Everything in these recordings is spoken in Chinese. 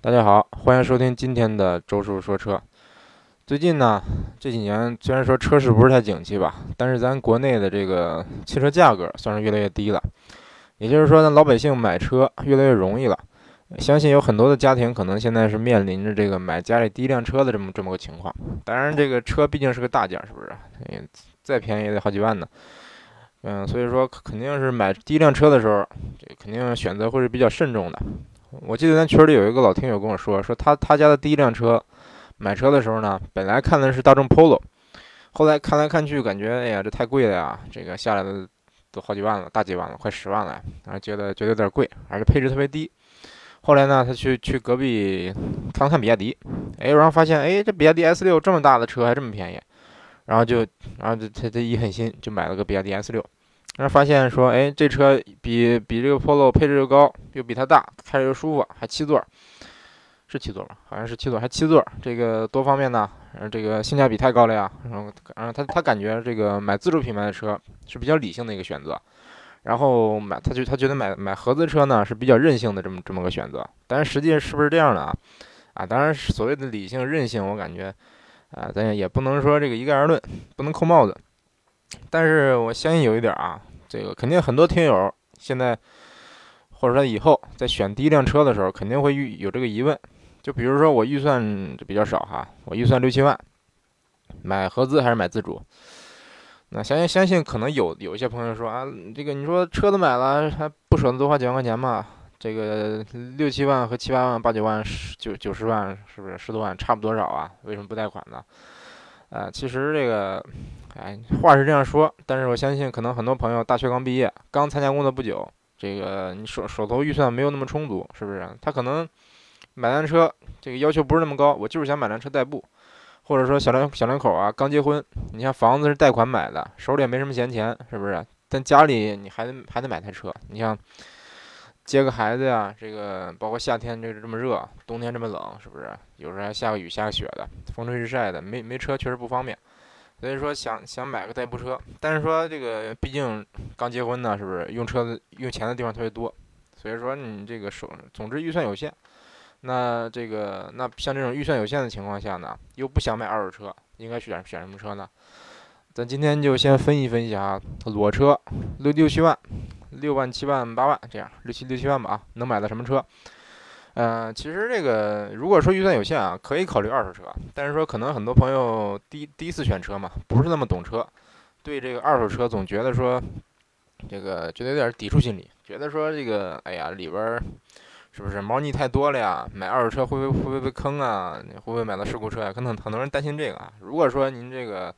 大家好，欢迎收听今天的周叔说车。最近呢，这几年虽然说车市不是太景气吧，但是咱国内的这个汽车价格算是越来越低了。也就是说呢，老百姓买车越来越容易了。相信有很多的家庭可能现在是面临着这个买家里第一辆车的这么这么个情况。当然，这个车毕竟是个大件，是不是？再便宜也得好几万呢。嗯，所以说肯定是买第一辆车的时候，这肯定选择会是比较慎重的。我记得咱群里有一个老听友跟我说，说他他家的第一辆车买车的时候呢，本来看的是大众 Polo，后来看来看去感觉，哎呀，这太贵了呀，这个下来的都好几万了，大几万了，快十万了，然后觉得觉得有点贵，而且配置特别低。后来呢，他去去隔壁看了看比亚迪，哎，然后发现，哎，这比亚迪 S 六这么大的车还这么便宜。然后就，然后就他他一狠心就买了个比亚迪 S 六，然后发现说，哎，这车比比这个 Polo 配置又高，又比它大，开着又舒服，还七座，是七座吗？好像是七座，还七座，这个多方面呢，然后这个性价比太高了呀。然后，然后他他感觉这个买自主品牌的车是比较理性的一个选择，然后买他就他觉得买买合资车呢是比较任性的这么这么个选择。但是实际是不是这样的啊？啊，当然所谓的理性任性，我感觉。啊，咱也不能说这个一概而论，不能扣帽子。但是我相信有一点啊，这个肯定很多听友现在，或者说以后在选第一辆车的时候，肯定会遇有这个疑问。就比如说我预算比较少哈，我预算六七万，买合资还是买自主？那相相信可能有有一些朋友说啊，这个你说车都买了，还不舍得多花几万块钱嘛？这个六七万和七八万、八九万、十九九十万，是不是十多万差不多少啊？为什么不贷款呢？呃，其实这个，哎，话是这样说，但是我相信可能很多朋友大学刚毕业，刚参加工作不久，这个你手手头预算没有那么充足，是不是？他可能买辆车，这个要求不是那么高，我就是想买辆车代步，或者说小两小两口啊，刚结婚，你像房子是贷款买的，手里也没什么闲钱，是不是？但家里你还得还得买台车，你像。接个孩子呀，这个包括夏天这这么热，冬天这么冷，是不是？有时候还下个雨下个雪的，风吹日晒的，没没车确实不方便。所以说想想买个代步车，但是说这个毕竟刚结婚呢，是不是用车子用钱的地方特别多？所以说你这个手，总之预算有限。那这个那像这种预算有限的情况下呢，又不想买二手车，应该选选什么车呢？咱今天就先分析分析啊，裸车六六七万。六万、七万、八万这样，六七六七万吧啊，能买到什么车？嗯，其实这个如果说预算有限啊，可以考虑二手车。但是说可能很多朋友第第一次选车嘛，不是那么懂车，对这个二手车总觉得说这个觉得有点抵触心理，觉得说这个哎呀里边是不是猫腻太多了呀？买二手车会不会会不会被坑啊？会不会买到事故车呀？可能很多人担心这个啊。如果说您这个。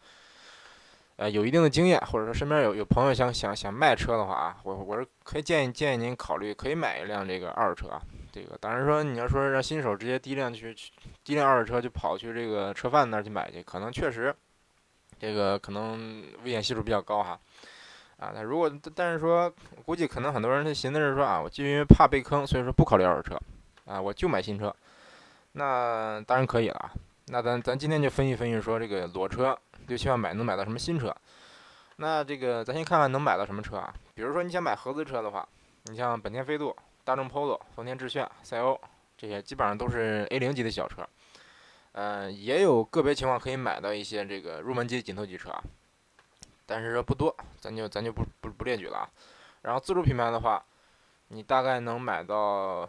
呃，有一定的经验，或者说身边有有朋友想想想卖车的话啊，我我是可以建议建议您考虑可以买一辆这个二手车啊。这个当然说你要说让新手直接第一辆去去第一辆二手车就跑去这个车贩那儿去买去，可能确实这个可能危险系数比较高哈。啊，那如果但是说估计可能很多人他寻思是说啊，我就因为怕被坑，所以说不考虑二手车啊，我就买新车。那当然可以了。那咱咱今天就分析分析说这个裸车。六七万买能买到什么新车？那这个咱先看看能买到什么车啊？比如说你想买合资车的话，你像本田飞度、大众 Polo、丰田致炫、赛欧这些，基本上都是 A 零级的小车。嗯，也有个别情况可以买到一些这个入门级紧凑级车啊，但是说不多，咱就咱就不不不列举了啊。然后自主品牌的话，你大概能买到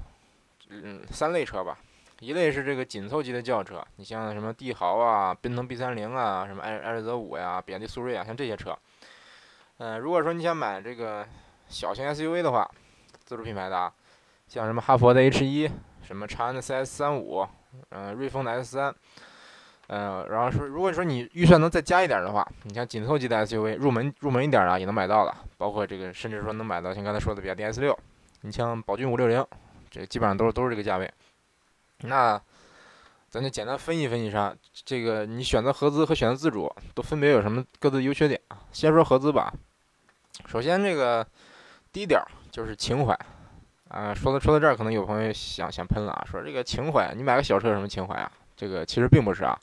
嗯三类车吧。一类是这个紧凑级的轿车，你像什么帝豪啊、奔腾 B 三零啊、什么艾艾瑞泽五呀、比亚迪速锐啊，像这些车。嗯，如果说你想买这个小型 SUV 的话，自主品牌的啊，像什么哈佛的 H 一、什么长安的 CS 三五、嗯，瑞风的 S 三，嗯，然后说，如果说你预算能再加一点的话，你像紧凑级的 SUV，入门入门一点啊，也能买到了，包括这个，甚至说能买到像刚才说的比亚迪 S 六，你像宝骏五六零，这基本上都是都是这个价位。那，咱就简单分析分析一下，这个你选择合资和选择自主都分别有什么各自优缺点啊？先说合资吧。首先，这个第一点就是情怀啊。说到说到这儿，可能有朋友想想喷了啊，说这个情怀，你买个小车有什么情怀啊？这个其实并不是啊。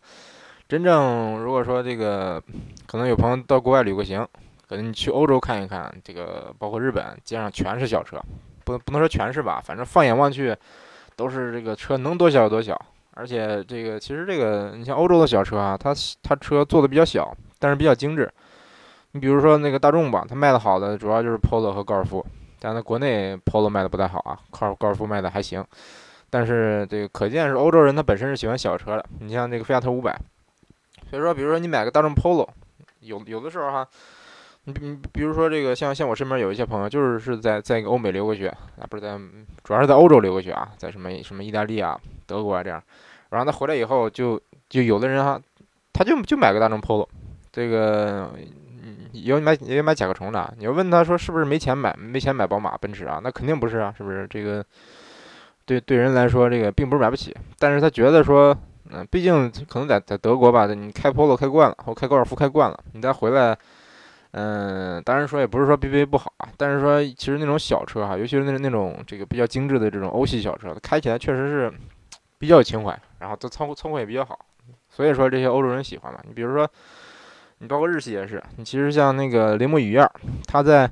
真正如果说这个，可能有朋友到国外旅过行，可能你去欧洲看一看，这个包括日本，街上全是小车，不不能说全是吧，反正放眼望去。都是这个车能多小有多小。而且这个其实这个你像欧洲的小车啊，它它车做的比较小，但是比较精致。你比如说那个大众吧，它卖的好的主要就是 Polo 和高尔夫。但在国内 Polo 卖的不太好啊，高高尔夫卖的还行。但是这个可见是欧洲人他本身是喜欢小车的。你像那个菲亚特五百，所以说比如说你买个大众 Polo，有有的时候哈。你你比如说这个，像像我身边有一些朋友，就是是在在一个欧美留过学啊，不是在，主要是在欧洲留过学啊，在什么什么意大利啊、德国啊这样，然后他回来以后就就有的人哈，他就就买个大众 Polo，这个有买也买甲壳虫的，你要问他说是不是没钱买没钱买宝马、奔驰啊？那肯定不是啊，是不是？这个对对人来说，这个并不是买不起，但是他觉得说，嗯，毕竟可能在在德国吧，你开 Polo 开惯了，或开高尔夫开惯了，你再回来。嗯，当然说也不是说 BBA 不好啊，但是说其实那种小车哈，尤其是那那种这个比较精致的这种欧系小车，开起来确实是比较有情怀，然后它操操控也比较好，所以说这些欧洲人喜欢嘛。你比如说，你包括日系也是，你其实像那个铃木雨燕，它在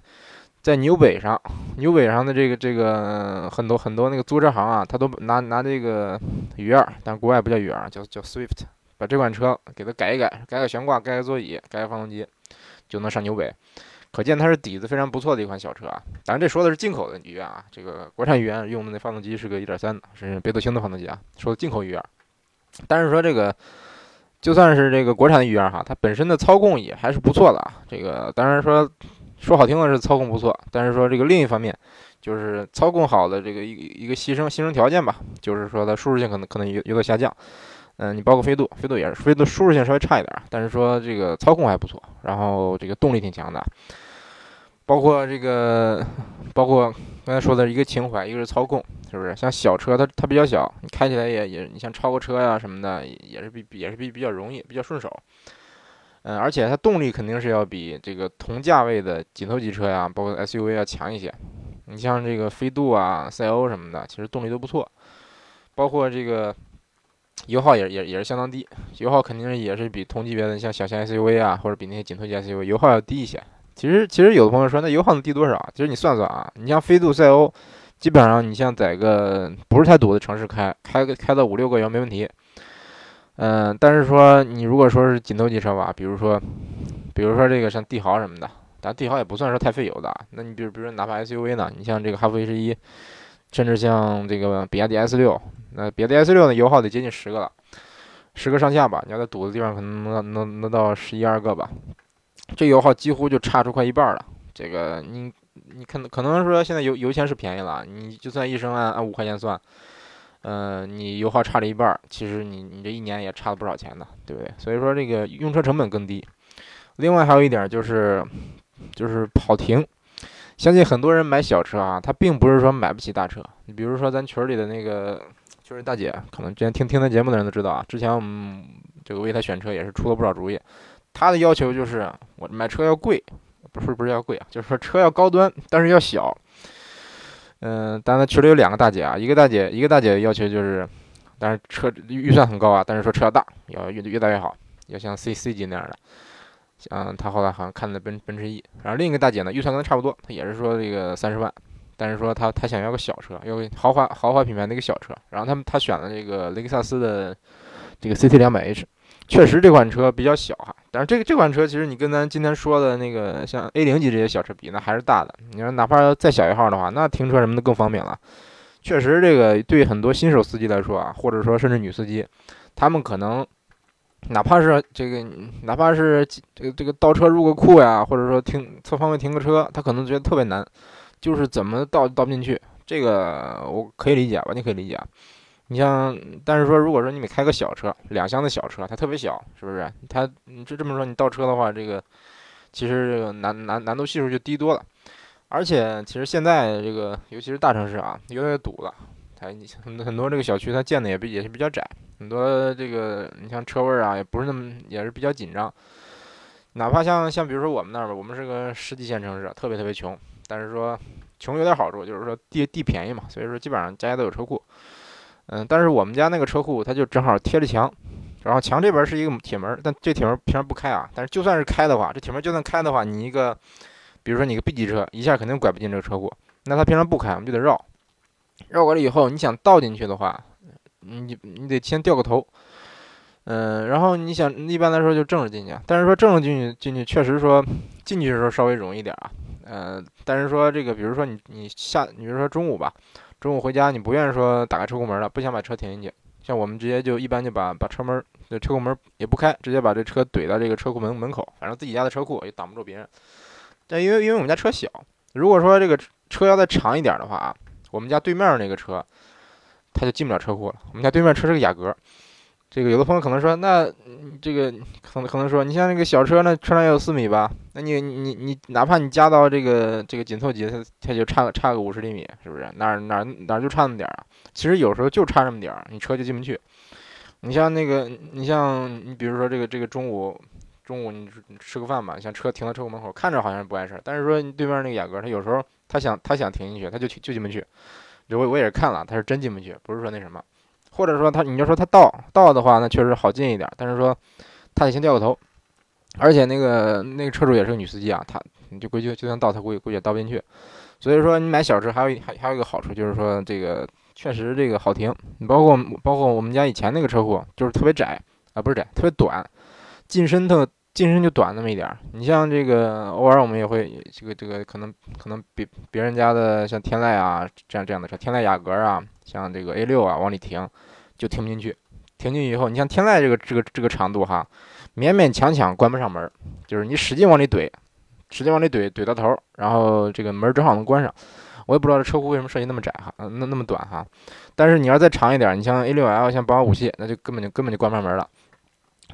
在纽北上，纽北上的这个这个很多很多那个租车行啊，他都拿拿这个雨燕，但国外不叫雨燕，叫叫 Swift，把这款车给它改一改，改改悬挂，改改座椅，改改发动机。就能上纽北，可见它是底子非常不错的一款小车啊。当然，这说的是进口的鱼啊，这个国产鱼用的那发动机是个1.3的，是北斗星的发动机啊。说的进口雨燕，但是说这个就算是这个国产的雨燕哈，它本身的操控也还是不错的啊。这个当然说说好听的是操控不错，但是说这个另一方面就是操控好的这个一一个牺牲牺牲条件吧，就是说它舒适性可能可能有有所下降。嗯，你包括飞度，飞度也是，飞度舒适性稍微差一点，但是说这个操控还不错，然后这个动力挺强的，包括这个，包括刚才说的一个情怀，一个是操控，是不是？像小车它它比较小，你开起来也也，你像超个车呀什么的，也是比也是比比较容易，比较顺手。嗯，而且它动力肯定是要比这个同价位的紧凑级车呀，包括 SUV 要强一些。你像这个飞度啊、赛欧什么的，其实动力都不错，包括这个。油耗也也也是相当低，油耗肯定是也是比同级别的像小型 SUV 啊，或者比那些紧凑级 SUV 油耗要低一些。其实其实有的朋友说那油耗能低多少？其实你算算啊，你像飞度、赛欧，基本上你像在个不是太堵的城市开，开个开到五六个油没问题。嗯，但是说你如果说是紧凑级车吧，比如说比如说这个像帝豪什么的，但帝豪也不算是太费油的。那你比如比如说哪怕 SUV 呢？你像这个哈弗 H 一，甚至像这个比亚迪 S 六。那别的 S 六呢？油耗得接近十个了，十个上下吧。你要在堵的地方，可能能能能到十一二个吧。这油耗几乎就差出快一半了。这个你你可能可能说现在油油钱是便宜了，你就算一升按按五块钱算，嗯，你油耗差了一半，其实你你这一年也差了不少钱呢，对不对？所以说这个用车成本更低。另外还有一点就是就是跑停。相信很多人买小车啊，他并不是说买不起大车。你比如说咱群里的那个。就是大姐，可能之前听听他节目的人都知道啊。之前我们这个为他选车也是出了不少主意。他的要求就是我买车要贵，不是不是要贵啊，就是说车要高端，但是要小。嗯，但他群里有两个大姐啊，一个大姐一个大姐要求就是，但是车预算很高啊，但是说车要大，要越越大越好，要像 C C 级那样的。像他后来好像看的奔奔驰 E，然后另一个大姐呢预算跟他差不多，她也是说这个三十万。但是说她她想要个小车，要豪华豪华品牌的一个小车，然后他们他选了这个雷克萨斯的这个 CT 两百 H，确实这款车比较小哈，但是这个这款车其实你跟咱今天说的那个像 A 零级这些小车比，那还是大的。你说哪怕再小一号的话，那停车什么的更方便了。确实这个对很多新手司机来说啊，或者说甚至女司机，他们可能哪怕是这个哪怕是这个这个倒车入个库呀，或者说停侧方位停个车，他可能觉得特别难。就是怎么倒倒不进去，这个我可以理解，完全可以理解。你像，但是说，如果说你每开个小车，两厢的小车，它特别小，是不是？它你就这么说，你倒车的话，这个其实这个难难难度系数就低多了。而且，其实现在这个，尤其是大城市啊，越来越堵了。它很很多这个小区，它建的也比也是比较窄，很多这个你像车位啊，也不是那么也是比较紧张。哪怕像像比如说我们那儿吧，我们是个十几线城市，特别特别穷。但是说穷有点好处，就是说地地便宜嘛，所以说基本上家家都有车库。嗯，但是我们家那个车库它就正好贴着墙，然后墙这边是一个铁门，但这铁门平常不开啊。但是就算是开的话，这铁门就算开的话，你一个，比如说你个 B 级车，一下肯定拐不进这个车库。那它平常不开，我们就得绕。绕过来以后，你想倒进去的话，你你得先掉个头。嗯，然后你想，一般来说就正着进去，但是说正着进去进去，确实说进去的时候稍微容易点啊。嗯，但是说这个，比如说你你下，你比如说中午吧，中午回家你不愿意说打开车库门了，不想把车停进去，像我们直接就一般就把把车门车库门也不开，直接把这车怼到这个车库门门口，反正自己家的车库也挡不住别人。但因为因为我们家车小，如果说这个车要再长一点的话啊，我们家对面那个车，他就进不了车库了。我们家对面车是个雅阁。这个有的朋友可能说，那这个可能可能说，你像那个小车，那车长也有四米吧？那你你你哪怕你加到这个这个紧凑级，它它就差个差个五十厘米，是不是？哪哪哪就差那么点儿啊？其实有时候就差那么点儿，你车就进不去。你像那个，你像你比如说这个这个中午中午你吃个饭吧，像车停到车库门口，看着好像不碍事儿，但是说你对面那个雅阁，他有时候他想他想停进去，他就就进不去。我我也是看了，他是真进不去，不是说那什么。或者说他，你要说他倒倒的话，那确实好进一点。但是说他得先掉个头，而且那个那个车主也是个女司机啊，他你就估计就算倒，他估计估计也倒不进去。所以说你买小车还有还还有一个好处就是说这个确实这个好停。你包括包括我们家以前那个车库就是特别窄啊，不是窄，特别短，进深特进深就短那么一点儿。你像这个偶尔我们也会这个这个可能可能别别人家的像天籁啊这样这样的车，天籁雅阁啊，像这个 A 六啊往里停。就停不进去，停进去以后，你像天籁这个这个这个长度哈，勉勉强强关不上门，就是你使劲往里怼，使劲往里怼，怼到头，然后这个门正好能关上。我也不知道这车库为什么设计那么窄哈，那那么短哈。但是你要再长一点，你像 A 六 L 像宝马五系，那就根本就根本就关不上门了。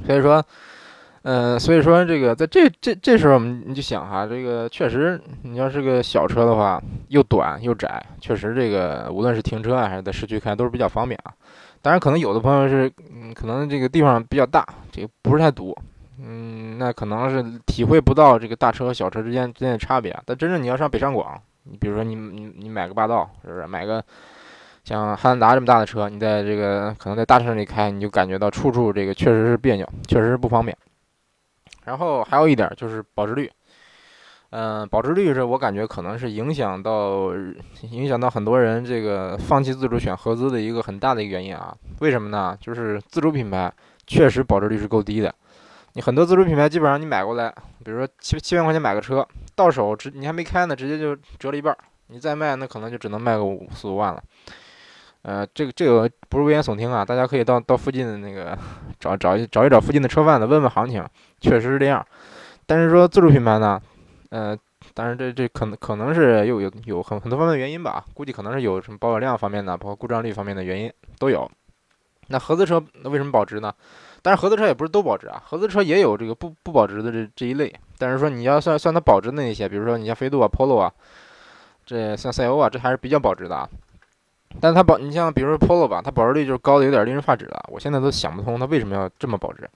所以说，嗯，所以说这个在这这这时候，我们你就想哈，这个确实你要是个小车的话，又短又窄，确实这个无论是停车啊还是在市区开都是比较方便啊。当然，可能有的朋友是，嗯，可能这个地方比较大，这个不是太堵，嗯，那可能是体会不到这个大车和小车之间之间的差别。但真正你要上北上广，你比如说你你你买个霸道，是不是？买个像汉兰达这么大的车，你在这个可能在大城市里开，你就感觉到处处这个确实是别扭，确实是不方便。然后还有一点就是保值率。嗯，保值率是我感觉可能是影响到影响到很多人这个放弃自主选合资的一个很大的一个原因啊。为什么呢？就是自主品牌确实保值率是够低的。你很多自主品牌基本上你买过来，比如说七七万块钱买个车，到手直你还没开呢，直接就折了一半。你再卖，那可能就只能卖个五四五万了。呃，这个这个不是危言耸听啊，大家可以到到附近的那个找找一找一找附近的车贩子问问行情，确实是这样。但是说自主品牌呢？呃，当然这这可能可能是有有有很很多方面原因吧，估计可能是有什么保有量方面的，包括故障率方面的原因都有。那合资车那为什么保值呢？但是合资车也不是都保值啊，合资车也有这个不不保值的这这一类。但是说你要算算它保值的那些，比如说你像飞度啊、Polo 啊，这像赛欧啊，这还是比较保值的啊。但它保你像比如说 Polo 吧，它保值率就是高的有点令人发指了，我现在都想不通它为什么要这么保值。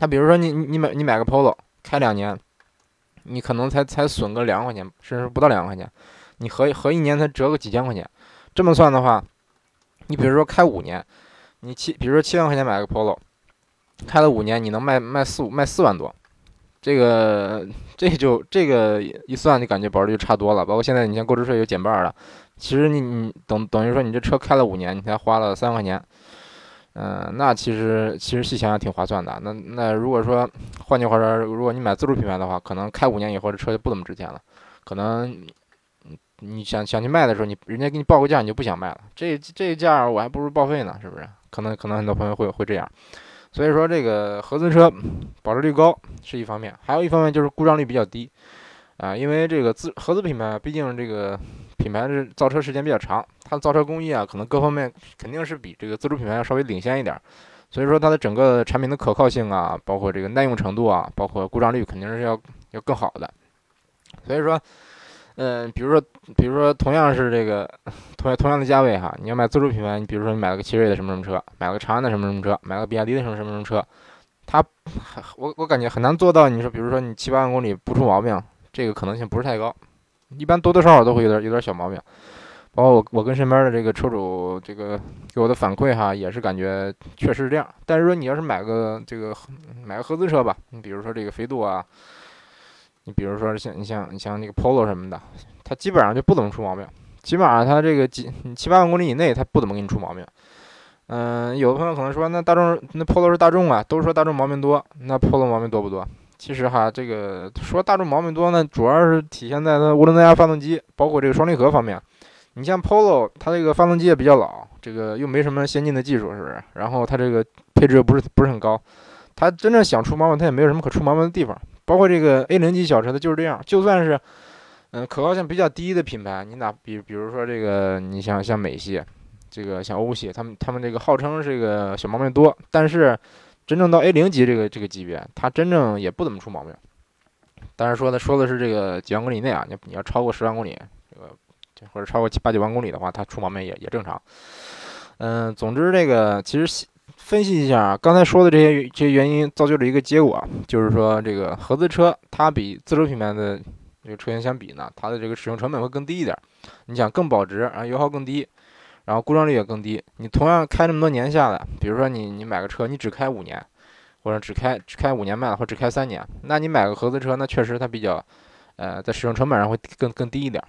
他比如说你你买你买个 Polo 开两年。你可能才才损个两万块钱，甚至不到两万块钱，你合合一年才折个几千块钱。这么算的话，你比如说开五年，你七，比如说七万块钱买个 Polo，开了五年，你能卖卖四五卖四万多，这个这就这个一算，就感觉保值率差多了。包括现在你像购置税又减半了，其实你你等等于说你这车开了五年，你才花了三万块钱。嗯，那其实其实细想想挺划算的。那那如果说换句话说，如果你买自主品牌的话，可能开五年以后这车就不怎么值钱了。可能你想想去卖的时候，你人家给你报个价，你就不想卖了。这这价我还不如报废呢，是不是？可能可能很多朋友会会这样。所以说这个合资车保值率高是一方面，还有一方面就是故障率比较低啊，因为这个自合资品牌毕竟这个。品牌是造车时间比较长，它的造车工艺啊，可能各方面肯定是比这个自主品牌要稍微领先一点，所以说它的整个产品的可靠性啊，包括这个耐用程度啊，包括故障率肯定是要要更好的。所以说，嗯，比如说，比如说同样是这个同样同样的价位哈，你要买自主品牌，你比如说你买了个奇瑞的什么什么车，买了个长安的什么什么车，买了个比亚迪的什么什么什么车，它我我感觉很难做到。你说，比如说你七八万公里不出毛病，这个可能性不是太高。一般多多少少都会有点有点小毛病，包括我我跟身边的这个车主这个给我的反馈哈，也是感觉确实是这样。但是说你要是买个这个买个合资车吧，你比如说这个飞度啊，你比如说像你像你像那个 Polo 什么的，它基本上就不怎么出毛病。起码它这个几七八万公里以内，它不怎么给你出毛病。嗯，有的朋友可能说，那大众那 Polo 是大众啊，都说大众毛病多，那 Polo 毛病多不多？其实哈，这个说大众毛病多呢，主要是体现在它涡轮增压发动机，包括这个双离合方面。你像 Polo，它这个发动机也比较老，这个又没什么先进的技术，是不是？然后它这个配置又不是不是很高，它真正想出毛病，它也没有什么可出毛病的地方。包括这个 A 零级小车，它就是这样。就算是，嗯，可靠性比较低的品牌，你哪比比如说这个，你像像美系。这个像欧系，他们他们这个号称这个小毛病多，但是真正到 A 零级这个这个级别，它真正也不怎么出毛病。当然说的说的是这个几万公里以内啊，你你要超过十万公里，这个或者超过七八九万公里的话，它出毛病也也正常。嗯，总之这个其实分析一下刚才说的这些这些原因，造就了一个结果，就是说这个合资车它比自主品牌的这个车型相比呢，它的这个使用成本会更低一点。你想更保值，然后油耗更低。然后故障率也更低。你同样开这么多年下来，比如说你你买个车，你只开五年，或者只开只开五年卖，或者只开三年，那你买个合资车，那确实它比较，呃，在使用成本上会更更低一点。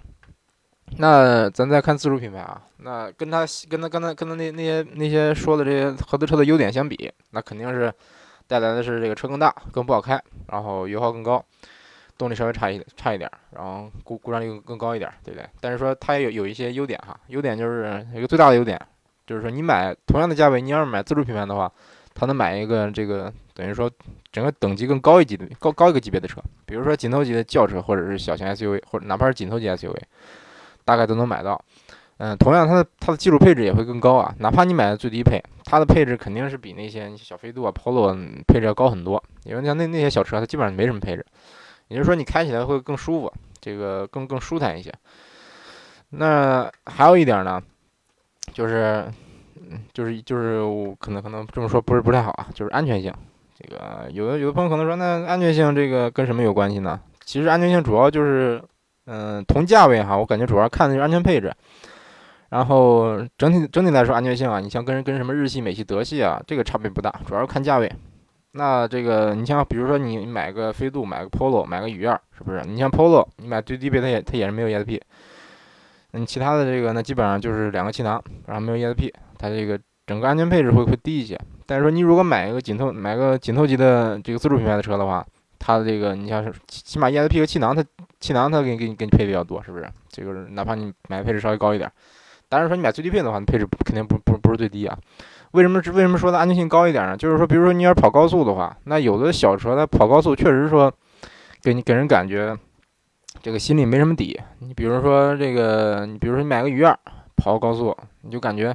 那咱再看自主品牌啊，那跟它跟它刚才跟它那那些那些说的这些合资车的优点相比，那肯定是带来的是这个车更大，更不好开，然后油耗更高。动力稍微差一差一点，然后故故障率更高一点，对不对？但是说它也有有一些优点哈，优点就是一个最大的优点，就是说你买同样的价位，你要是买自主品牌的话，它能买一个这个等于说整个等级更高一级的高高一个级别的车，比如说紧凑级的轿车或者是小型 SUV，或者哪怕是紧凑级 SUV，大概都能买到。嗯，同样它的它的基础配置也会更高啊，哪怕你买的最低配，它的配置肯定是比那些小飞度啊、Polo 配置要高很多，因为像那那些小车它基本上没什么配置。也就是说，你开起来会更舒服，这个更更舒坦一些。那还有一点呢，就是，就是就是可能可能这么说不是不太好啊，就是安全性。这个有的有的朋友可能说，那安全性这个跟什么有关系呢？其实安全性主要就是，嗯，同价位哈，我感觉主要看的是安全配置。然后整体整体来说，安全性啊，你像跟跟什么日系、美系、德系啊，这个差别不大，主要是看价位。那这个，你像比如说你买个飞度，买个 Polo，买个雨燕，是不是？你像 Polo，你买最低配它也它也是没有 ESP。嗯，其他的这个呢，基本上就是两个气囊，然后没有 ESP，它这个整个安全配置会会低一些。但是说你如果买一个紧凑买个紧凑级的这个自主品牌的车的话，它的这个你像是起码 ESP 和气囊，它气囊它给你给你给你配比较多，是不是？这个哪怕你买的配置稍微高一点，当然说你买最低配的话，配置肯定不不不是最低啊。为什么为什么说它安全性高一点呢？就是说，比如说你要跑高速的话，那有的小车它跑高速确实说，给你给人感觉这个心里没什么底。你比如说这个，你比如说你买个雨燕跑高速，你就感觉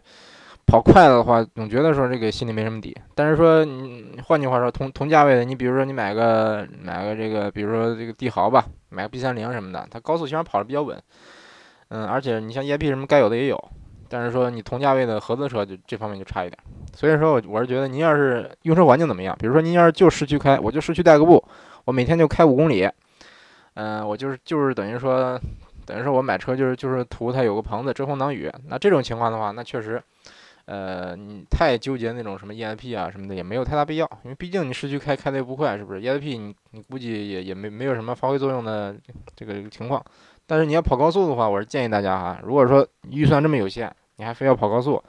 跑快了的话，总觉得说这个心里没什么底。但是说你换句话说，同同价位的，你比如说你买个买个这个，比如说这个帝豪吧，买个 B 三零什么的，它高速起码跑的比较稳。嗯，而且你像 ESP 什么该有的也有。但是说你同价位的合资车就这方面就差一点，所以说我我是觉得您要是用车环境怎么样？比如说您要是就市区开，我就市区代个步，我每天就开五公里，嗯，我就是就是等于说等于说我买车就是就是图它有个棚子遮风挡雨。那这种情况的话，那确实，呃，你太纠结那种什么 ESP 啊什么的也没有太大必要，因为毕竟你市区开开的又不快，是不是？ESP 你你估计也也没没有什么发挥作用的这个情况。但是你要跑高速的话，我是建议大家哈，如果说预算这么有限，你还非要跑高速，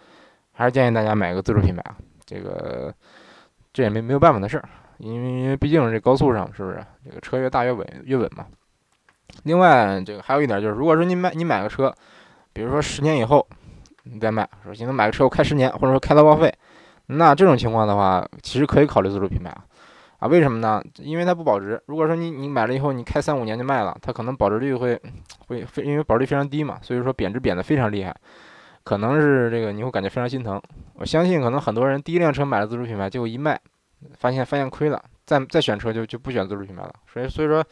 还是建议大家买个自主品牌啊。这个这也没没有办法的事儿，因为因为毕竟这高速上是不是这个车越大越稳越稳嘛。另外这个还有一点就是，如果说你买你买个车，比如说十年以后你再卖，说现在买个车我开十年，或者说开到报废，那这种情况的话，其实可以考虑自主品牌啊。啊，为什么呢？因为它不保值。如果说你你买了以后，你开三五年就卖了，它可能保值率会会非因为保值率非常低嘛，所以说贬值贬得非常厉害，可能是这个你会感觉非常心疼。我相信可能很多人第一辆车买了自主品牌，结果一卖，发现发现亏了，再再选车就就不选自主品牌了。所以所以说。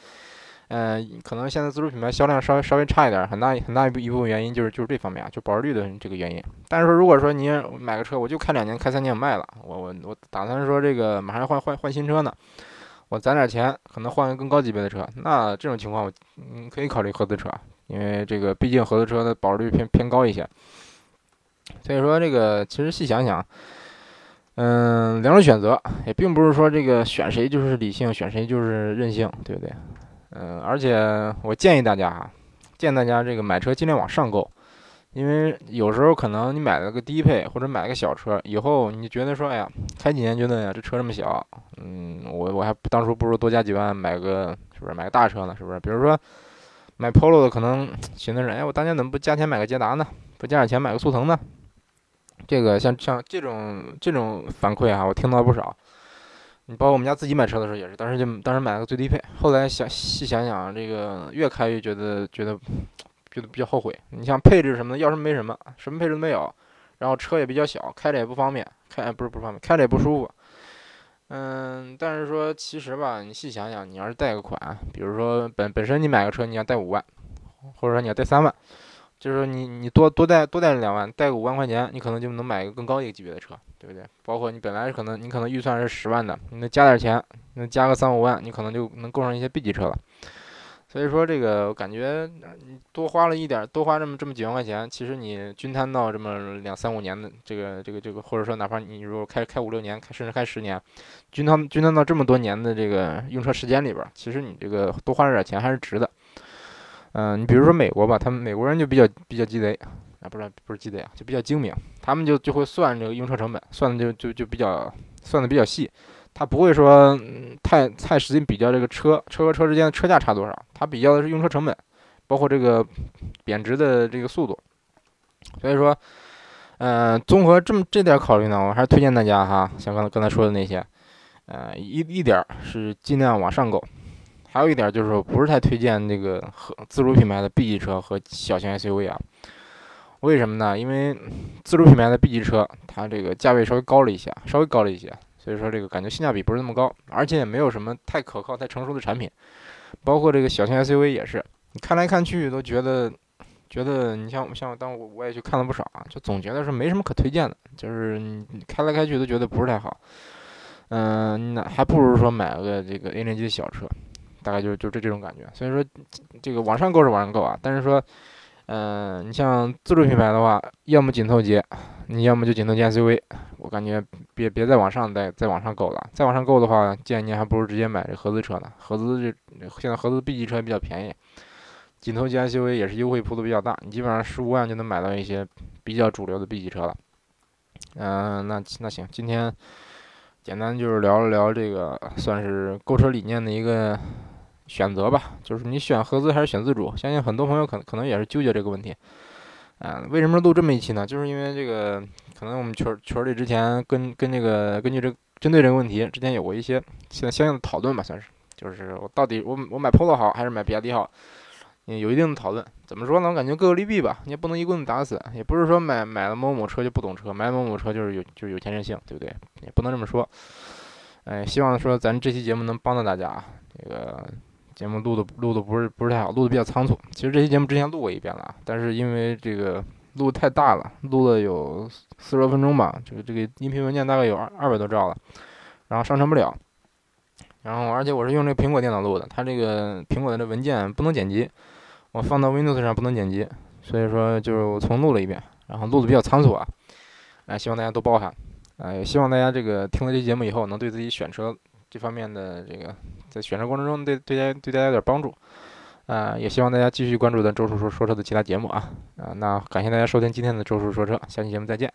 嗯，可能现在自主品牌销量稍微稍微差一点，很大很大一部一部分原因就是就是这方面啊，就保值率的这个原因。但是说，如果说你买个车，我就开两年，开三年我卖了，我我我打算说这个马上换换换新车呢，我攒点钱，可能换个更高级别的车，那这种情况我嗯可以考虑合资车，因为这个毕竟合资车的保值率偏偏高一些。所以说这个其实细想想，嗯，两种选择也并不是说这个选谁就是理性，选谁就是任性，对不对？嗯，而且我建议大家哈，建议大家这个买车尽量往上购，因为有时候可能你买了个低配或者买个小车，以后你觉得说，哎呀，开几年觉得呀这车这么小，嗯，我我还当初不如多加几万买个是不是买个大车呢？是不是？比如说买 Polo 的可能寻思着，哎，我当年怎么不加钱买个捷达呢？不加点钱买个速腾呢？这个像像这种这种反馈啊，我听到不少。你包括我们家自己买车的时候也是，当时就当时买了个最低配，后来想细想想，这个越开越觉得觉得觉得比较后悔。你像配置什么的，要什么没什么，什么配置都没有，然后车也比较小，开着也不方便，开不是不方便，开着也不舒服。嗯，但是说其实吧，你细想想，你要是贷个款，比如说本本身你买个车你要贷五万，或者说你要贷三万。就是说，你你多多贷多贷两万，贷个五万块钱，你可能就能买一个更高一个级别的车，对不对？包括你本来可能你可能预算是十万的，你能加点钱，能加个三五万，你可能就能够上一些 B 级车了。所以说，这个我感觉你多花了一点，多花这么这么几万块钱，其实你均摊到这么两三五年的这个这个这个，或者说哪怕你如果开开五六年，开甚至开十年，均摊均摊到这么多年的这个用车时间里边，其实你这个多花了点钱还是值的。嗯，你比如说美国吧，他们美国人就比较比较鸡贼，啊，不是不是记得呀，就比较精明，他们就就会算这个用车成本，算的就就就比较算的比较细，他不会说太太使劲比较这个车车和车之间的车价差多少，他比较的是用车成本，包括这个贬值的这个速度，所以说，嗯，综合这么这点考虑呢，我还是推荐大家哈，像刚才刚才说的那些，呃，一一点是尽量往上购。还有一点就是说，不是太推荐那个和自主品牌的 B 级车和小型 SUV 啊。为什么呢？因为自主品牌的 B 级车，它这个价位稍微高了一些，稍微高了一些，所以说这个感觉性价比不是那么高，而且也没有什么太可靠、太成熟的产品。包括这个小型 SUV 也是，看来看去都觉得，觉得你像像当我我也去看了不少啊，就总觉得是没什么可推荐的，就是你开来开去都觉得不是太好。嗯，那还不如说买个这个 A 零级的小车。大概就就这这种感觉，所以说这个网上购是网上购啊，但是说，嗯，你像自主品牌的话，要么紧凑级，你要么就紧凑级 SUV，我感觉别别再往上再再往上购了，再往上购的话，建议您还不如直接买这合资车呢，合资这现在合资 B 级车比较便宜，紧凑级 SUV 也是优惠幅度比较大，你基本上十五万就能买到一些比较主流的 B 级车了。嗯，那那行，今天简单就是聊了聊这个，算是购车理念的一个。选择吧，就是你选合资还是选自主？相信很多朋友可能可能也是纠结这个问题。嗯，为什么录这么一期呢？就是因为这个，可能我们群群里之前跟跟这个根据这针对这个问题之前有过一些相相应的讨论吧，算是，就是我到底我我买 Polo 好还是买比亚迪好？有一定的讨论。怎么说呢？我感觉各有利弊吧，你也不能一棍子打死。也不是说买买了某某车就不懂车，买某某车就是有就是有钱任性，对不对？也不能这么说。哎，希望说咱这期节目能帮到大家。这个。节目录的录的不是不是太好，录的比较仓促。其实这期节目之前录过一遍了，但是因为这个录太大了，录了有四十多分钟吧，这个这个音频文件大概有二二百多兆了，然后上传不了。然后而且我是用这个苹果电脑录的，它这个苹果的这文件不能剪辑，我放到 Windows 上不能剪辑，所以说就是我重录了一遍，然后录的比较仓促啊，哎，希望大家多包涵，哎，希望大家这个听了这节目以后，能对自己选车这方面的这个。在选车过程中，对对大家对大家有点帮助，啊，也希望大家继续关注咱周叔说说车的其他节目啊，啊，那感谢大家收听今天的周叔说车，下期节目再见。